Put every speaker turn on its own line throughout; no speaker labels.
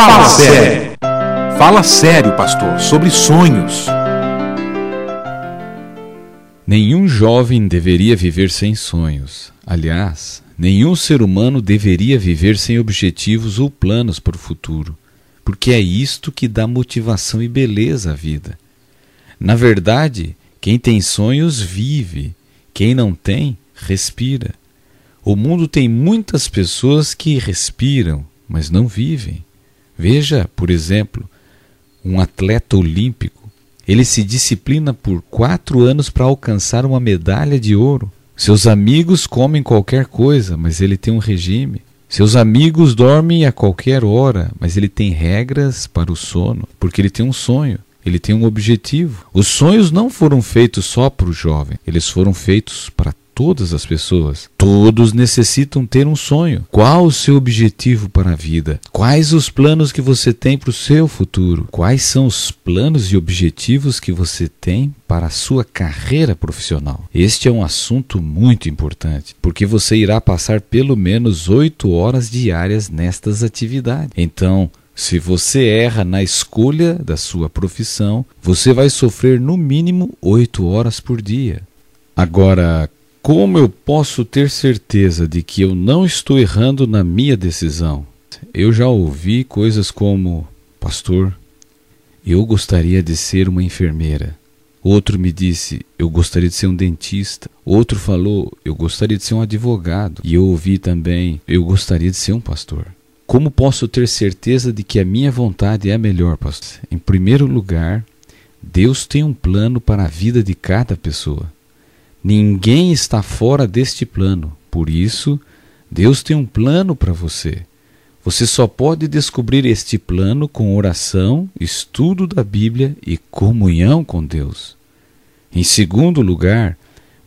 Fala sério. Fala sério, pastor, sobre sonhos.
Nenhum jovem deveria viver sem sonhos. Aliás, nenhum ser humano deveria viver sem objetivos ou planos para o futuro, porque é isto que dá motivação e beleza à vida. Na verdade, quem tem sonhos vive, quem não tem, respira. O mundo tem muitas pessoas que respiram, mas não vivem. Veja, por exemplo, um atleta olímpico. Ele se disciplina por quatro anos para alcançar uma medalha de ouro. Seus amigos comem qualquer coisa, mas ele tem um regime. Seus amigos dormem a qualquer hora, mas ele tem regras para o sono, porque ele tem um sonho, ele tem um objetivo. Os sonhos não foram feitos só para o jovem, eles foram feitos para todas as pessoas. Todos necessitam ter um sonho. Qual o seu objetivo para a vida? Quais os planos que você tem para o seu futuro? Quais são os planos e objetivos que você tem para a sua carreira profissional? Este é um assunto muito importante, porque você irá passar pelo menos oito horas diárias nestas atividades. Então, se você erra na escolha da sua profissão, você vai sofrer no mínimo oito horas por dia. Agora, como eu posso ter certeza de que eu não estou errando na minha decisão? Eu já ouvi coisas como: Pastor, eu gostaria de ser uma enfermeira. Outro me disse: Eu gostaria de ser um dentista. Outro falou: Eu gostaria de ser um advogado. E eu ouvi também: Eu gostaria de ser um pastor. Como posso ter certeza de que a minha vontade é a melhor, pastor? Em primeiro lugar, Deus tem um plano para a vida de cada pessoa. Ninguém está fora deste plano. Por isso, Deus tem um plano para você. Você só pode descobrir este plano com oração, estudo da Bíblia e comunhão com Deus. Em segundo lugar,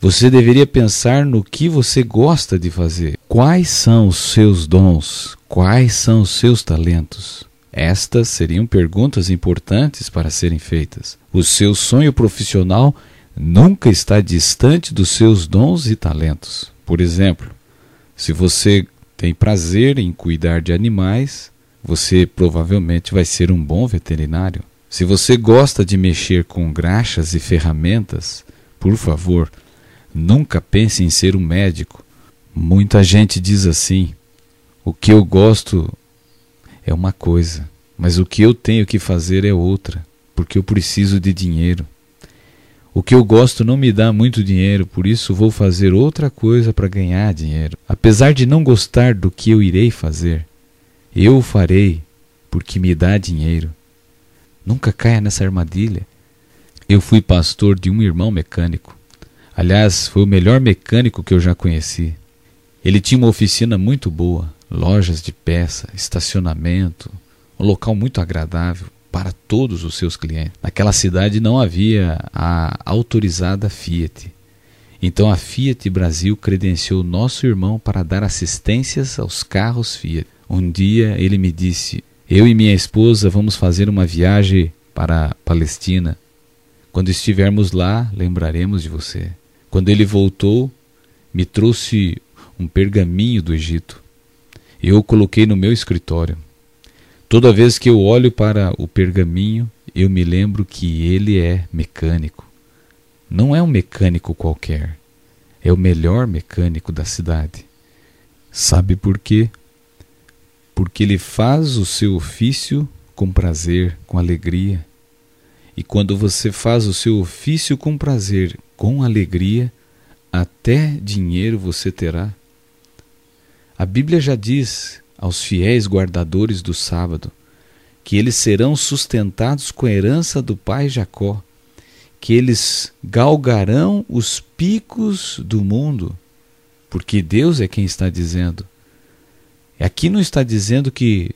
você deveria pensar no que você gosta de fazer. Quais são os seus dons? Quais são os seus talentos? Estas seriam perguntas importantes para serem feitas. O seu sonho profissional nunca está distante dos seus dons e talentos. Por exemplo, se você tem prazer em cuidar de animais, você provavelmente vai ser um bom veterinário. Se você gosta de mexer com graxas e ferramentas, por favor, nunca pense em ser um médico. Muita gente diz assim: o que eu gosto é uma coisa, mas o que eu tenho que fazer é outra, porque eu preciso de dinheiro. O que eu gosto não me dá muito dinheiro, por isso vou fazer outra coisa para ganhar dinheiro. Apesar de não gostar do que eu irei fazer, eu o farei porque me dá dinheiro. Nunca caia nessa armadilha. Eu fui pastor de um irmão mecânico. Aliás, foi o melhor mecânico que eu já conheci. Ele tinha uma oficina muito boa, lojas de peça, estacionamento, um local muito agradável, para todos os seus clientes. Naquela cidade não havia a autorizada Fiat. Então a Fiat Brasil credenciou nosso irmão para dar assistências aos carros Fiat. Um dia ele me disse: Eu e minha esposa vamos fazer uma viagem para a Palestina. Quando estivermos lá, lembraremos de você. Quando ele voltou, me trouxe um pergaminho do Egito. Eu o coloquei no meu escritório. Toda vez que eu olho para o pergaminho, eu me lembro que ele é mecânico. Não é um mecânico qualquer, é o melhor mecânico da cidade. Sabe por quê? Porque ele faz o seu ofício com prazer, com alegria. E quando você faz o seu ofício com prazer, com alegria, até dinheiro você terá. A Bíblia já diz aos fiéis guardadores do sábado, que eles serão sustentados com a herança do pai Jacó, que eles galgarão os picos do mundo, porque Deus é quem está dizendo. Aqui não está dizendo que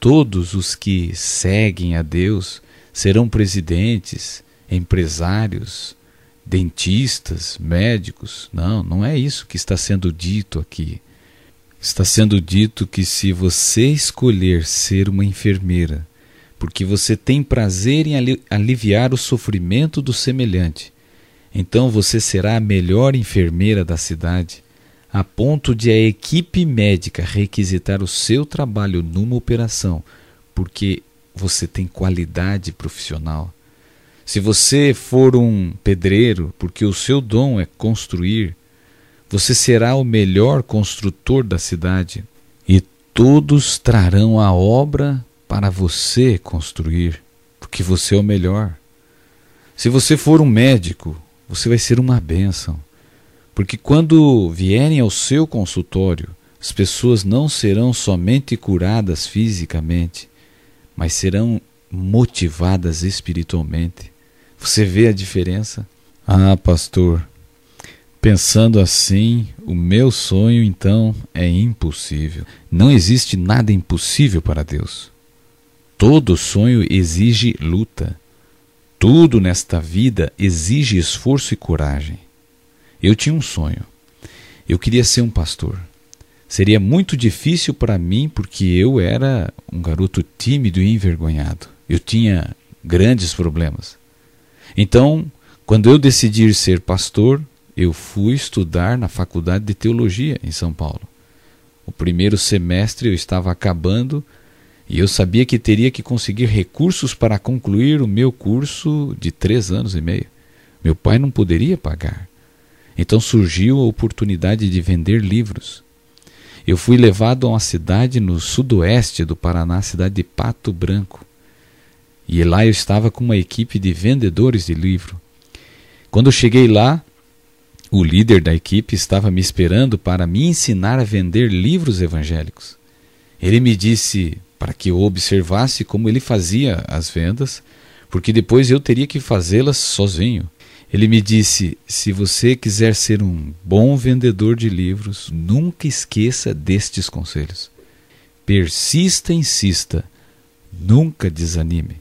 todos os que seguem a Deus serão presidentes, empresários, dentistas, médicos. Não, não é isso que está sendo dito aqui. Está sendo dito que se você escolher ser uma enfermeira, porque você tem prazer em aliviar o sofrimento do semelhante, então você será a melhor enfermeira da cidade, a ponto de a equipe médica requisitar o seu trabalho numa operação, porque você tem qualidade profissional. Se você for um pedreiro, porque o seu dom é construir, você será o melhor construtor da cidade e todos trarão a obra para você construir, porque você é o melhor. Se você for um médico, você vai ser uma bênção, porque quando vierem ao seu consultório, as pessoas não serão somente curadas fisicamente, mas serão motivadas espiritualmente. Você vê a diferença? Ah, pastor, pensando assim, o meu sonho então é impossível. Não existe nada impossível para Deus. Todo sonho exige luta. Tudo nesta vida exige esforço e coragem. Eu tinha um sonho. Eu queria ser um pastor. Seria muito difícil para mim porque eu era um garoto tímido e envergonhado. Eu tinha grandes problemas. Então, quando eu decidi ser pastor, eu fui estudar na Faculdade de Teologia em São Paulo. O primeiro semestre eu estava acabando e eu sabia que teria que conseguir recursos para concluir o meu curso de três anos e meio. Meu pai não poderia pagar. Então surgiu a oportunidade de vender livros. Eu fui levado a uma cidade no sudoeste do Paraná, cidade de Pato Branco. E lá eu estava com uma equipe de vendedores de livro. Quando cheguei lá, o líder da equipe estava me esperando para me ensinar a vender livros evangélicos. Ele me disse para que eu observasse como ele fazia as vendas, porque depois eu teria que fazê-las sozinho. Ele me disse: se você quiser ser um bom vendedor de livros, nunca esqueça destes conselhos. Persista, insista, nunca desanime.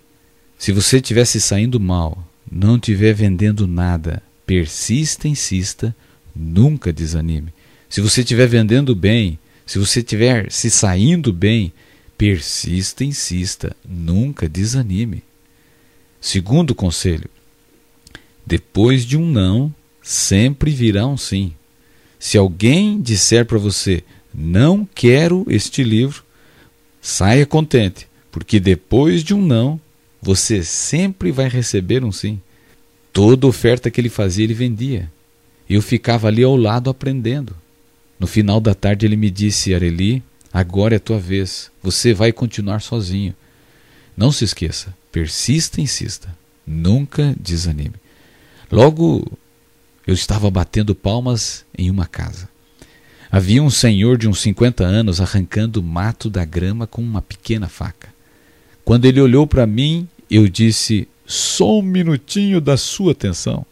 Se você estiver se saindo mal, não estiver vendendo nada, persista, insista, nunca desanime. Se você estiver vendendo bem, se você estiver se saindo bem, persista, insista, nunca desanime. Segundo conselho, depois de um não, sempre virá um sim. Se alguém disser para você, não quero este livro, saia contente, porque depois de um não, você sempre vai receber um sim. Toda oferta que ele fazia, ele vendia. Eu ficava ali ao lado aprendendo. No final da tarde ele me disse, Areli, agora é a tua vez. Você vai continuar sozinho. Não se esqueça, persista e insista. Nunca desanime. Logo, eu estava batendo palmas em uma casa. Havia um senhor de uns 50 anos arrancando mato da grama com uma pequena faca. Quando ele olhou para mim, eu disse: Só um minutinho da sua atenção.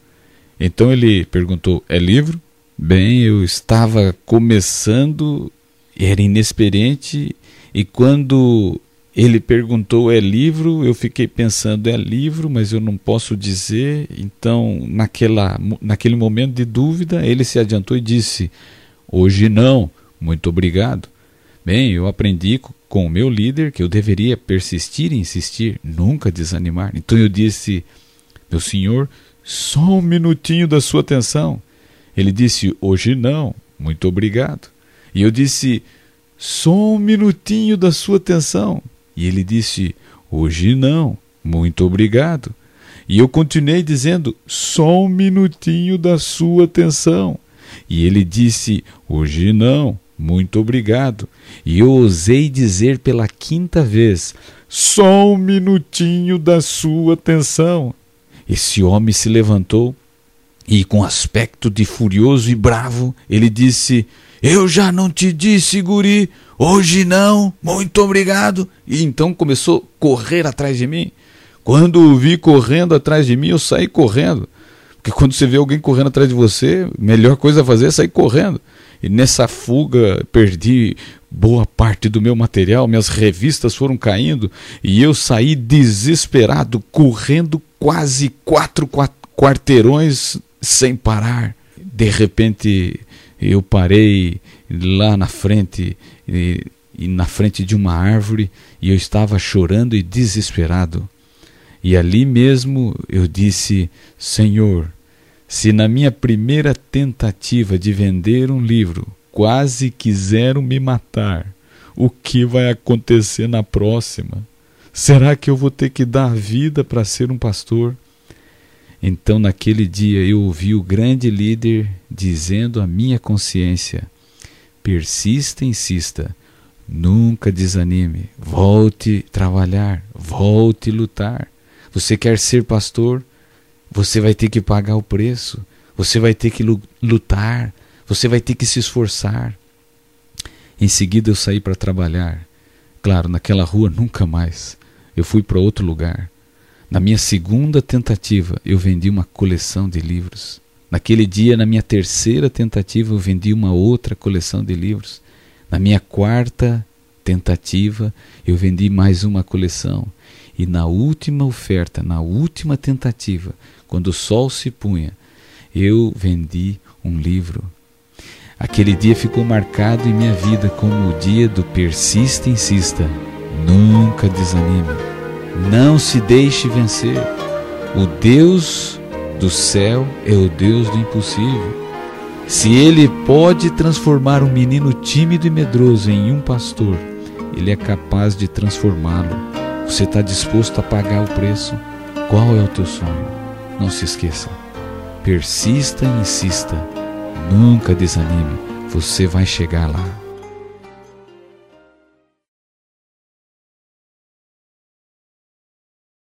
Então ele perguntou: É livro? Bem, eu estava começando, era inexperiente, e quando ele perguntou: é livro? Eu fiquei pensando: é livro, mas eu não posso dizer. Então, naquela, naquele momento de dúvida, ele se adiantou e disse: hoje não, muito obrigado. Bem, eu aprendi com o meu líder que eu deveria persistir e insistir, nunca desanimar. Então eu disse: meu senhor, só um minutinho da sua atenção. Ele disse: hoje não, muito obrigado. E eu disse: só um minutinho da sua atenção. E ele disse: Hoje não, muito obrigado. E eu continuei dizendo: Só um minutinho da sua atenção. E ele disse: Hoje não, muito obrigado. E eu ousei dizer pela quinta vez: Só um minutinho da sua atenção. Esse homem se levantou e, com aspecto de furioso e bravo, ele disse: Eu já não te disse, guri, Hoje não, muito obrigado. E então começou a correr atrás de mim. Quando o vi correndo atrás de mim, eu saí correndo. Porque quando você vê alguém correndo atrás de você, a melhor coisa a fazer é sair correndo. E nessa fuga perdi boa parte do meu material, minhas revistas foram caindo e eu saí desesperado, correndo quase quatro quarteirões sem parar. De repente eu parei lá na frente e, e na frente de uma árvore e eu estava chorando e desesperado. E ali mesmo eu disse: Senhor, se na minha primeira tentativa de vender um livro quase quiseram me matar, o que vai acontecer na próxima? Será que eu vou ter que dar vida para ser um pastor? Então, naquele dia, eu ouvi o grande líder dizendo à minha consciência: persista, insista, nunca desanime, volte trabalhar, volte lutar. Você quer ser pastor? Você vai ter que pagar o preço, você vai ter que lutar, você vai ter que se esforçar. Em seguida, eu saí para trabalhar. Claro, naquela rua nunca mais eu fui para outro lugar. Na minha segunda tentativa, eu vendi uma coleção de livros. Naquele dia, na minha terceira tentativa, eu vendi uma outra coleção de livros. Na minha quarta tentativa, eu vendi mais uma coleção. E na última oferta, na última tentativa, quando o sol se punha, eu vendi um livro. Aquele dia ficou marcado em minha vida como o dia do persista insista. Nunca desanime. Não se deixe vencer. O Deus do céu é o Deus do impossível. Se ele pode transformar um menino tímido e medroso em um pastor, ele é capaz de transformá-lo. Você está disposto a pagar o preço? Qual é o teu sonho? Não se esqueça. Persista e insista. Nunca desanime. Você vai chegar lá.